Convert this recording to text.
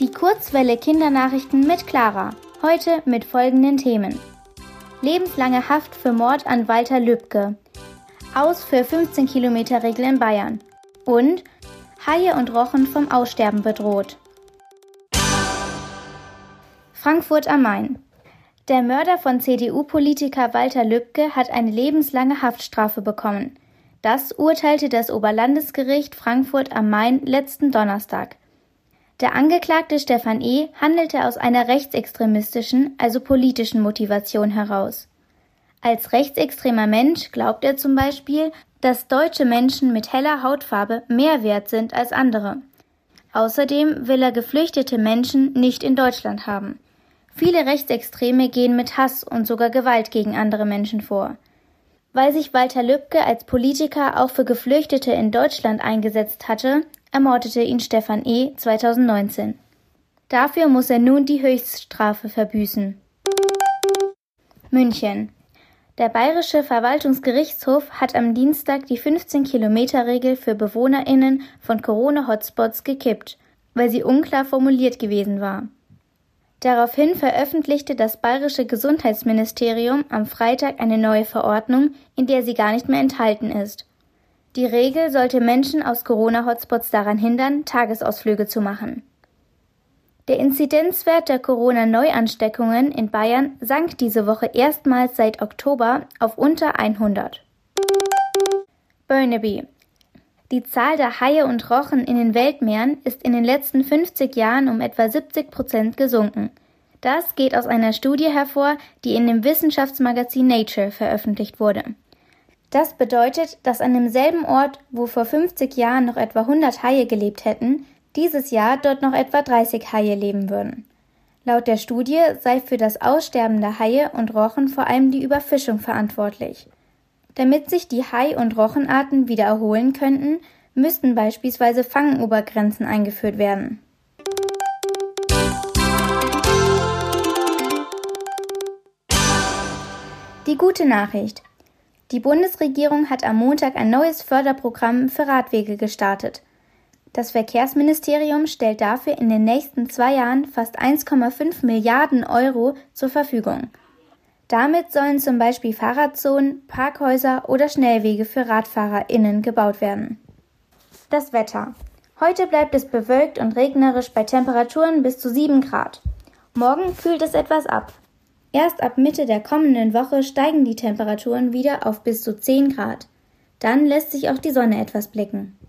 Die Kurzwelle Kindernachrichten mit Clara. Heute mit folgenden Themen. Lebenslange Haft für Mord an Walter Lübcke. Aus für 15 Kilometer Regel in Bayern. Und Haie und Rochen vom Aussterben bedroht. Frankfurt am Main. Der Mörder von CDU-Politiker Walter Lübcke hat eine lebenslange Haftstrafe bekommen. Das urteilte das Oberlandesgericht Frankfurt am Main letzten Donnerstag. Der Angeklagte Stefan E. handelte aus einer rechtsextremistischen, also politischen Motivation heraus. Als rechtsextremer Mensch glaubt er zum Beispiel, dass deutsche Menschen mit heller Hautfarbe mehr wert sind als andere. Außerdem will er geflüchtete Menschen nicht in Deutschland haben. Viele Rechtsextreme gehen mit Hass und sogar Gewalt gegen andere Menschen vor. Weil sich Walter Lübcke als Politiker auch für Geflüchtete in Deutschland eingesetzt hatte, ermordete ihn Stefan E. 2019. Dafür muss er nun die Höchststrafe verbüßen. München. Der Bayerische Verwaltungsgerichtshof hat am Dienstag die 15-Kilometer-Regel für BewohnerInnen von Corona-Hotspots gekippt, weil sie unklar formuliert gewesen war. Daraufhin veröffentlichte das bayerische Gesundheitsministerium am Freitag eine neue Verordnung, in der sie gar nicht mehr enthalten ist. Die Regel sollte Menschen aus Corona-Hotspots daran hindern, Tagesausflüge zu machen. Der Inzidenzwert der Corona-Neuansteckungen in Bayern sank diese Woche erstmals seit Oktober auf unter 100. Burnaby. Die Zahl der Haie und Rochen in den Weltmeeren ist in den letzten 50 Jahren um etwa 70 Prozent gesunken. Das geht aus einer Studie hervor, die in dem Wissenschaftsmagazin Nature veröffentlicht wurde. Das bedeutet, dass an demselben Ort, wo vor 50 Jahren noch etwa 100 Haie gelebt hätten, dieses Jahr dort noch etwa 30 Haie leben würden. Laut der Studie sei für das Aussterben der Haie und Rochen vor allem die Überfischung verantwortlich. Damit sich die Hai- und Rochenarten wieder erholen könnten, müssten beispielsweise Fangobergrenzen eingeführt werden. Die gute Nachricht. Die Bundesregierung hat am Montag ein neues Förderprogramm für Radwege gestartet. Das Verkehrsministerium stellt dafür in den nächsten zwei Jahren fast 1,5 Milliarden Euro zur Verfügung. Damit sollen zum Beispiel Fahrradzonen, Parkhäuser oder Schnellwege für RadfahrerInnen gebaut werden. Das Wetter. Heute bleibt es bewölkt und regnerisch bei Temperaturen bis zu 7 Grad. Morgen kühlt es etwas ab. Erst ab Mitte der kommenden Woche steigen die Temperaturen wieder auf bis zu 10 Grad. Dann lässt sich auch die Sonne etwas blicken.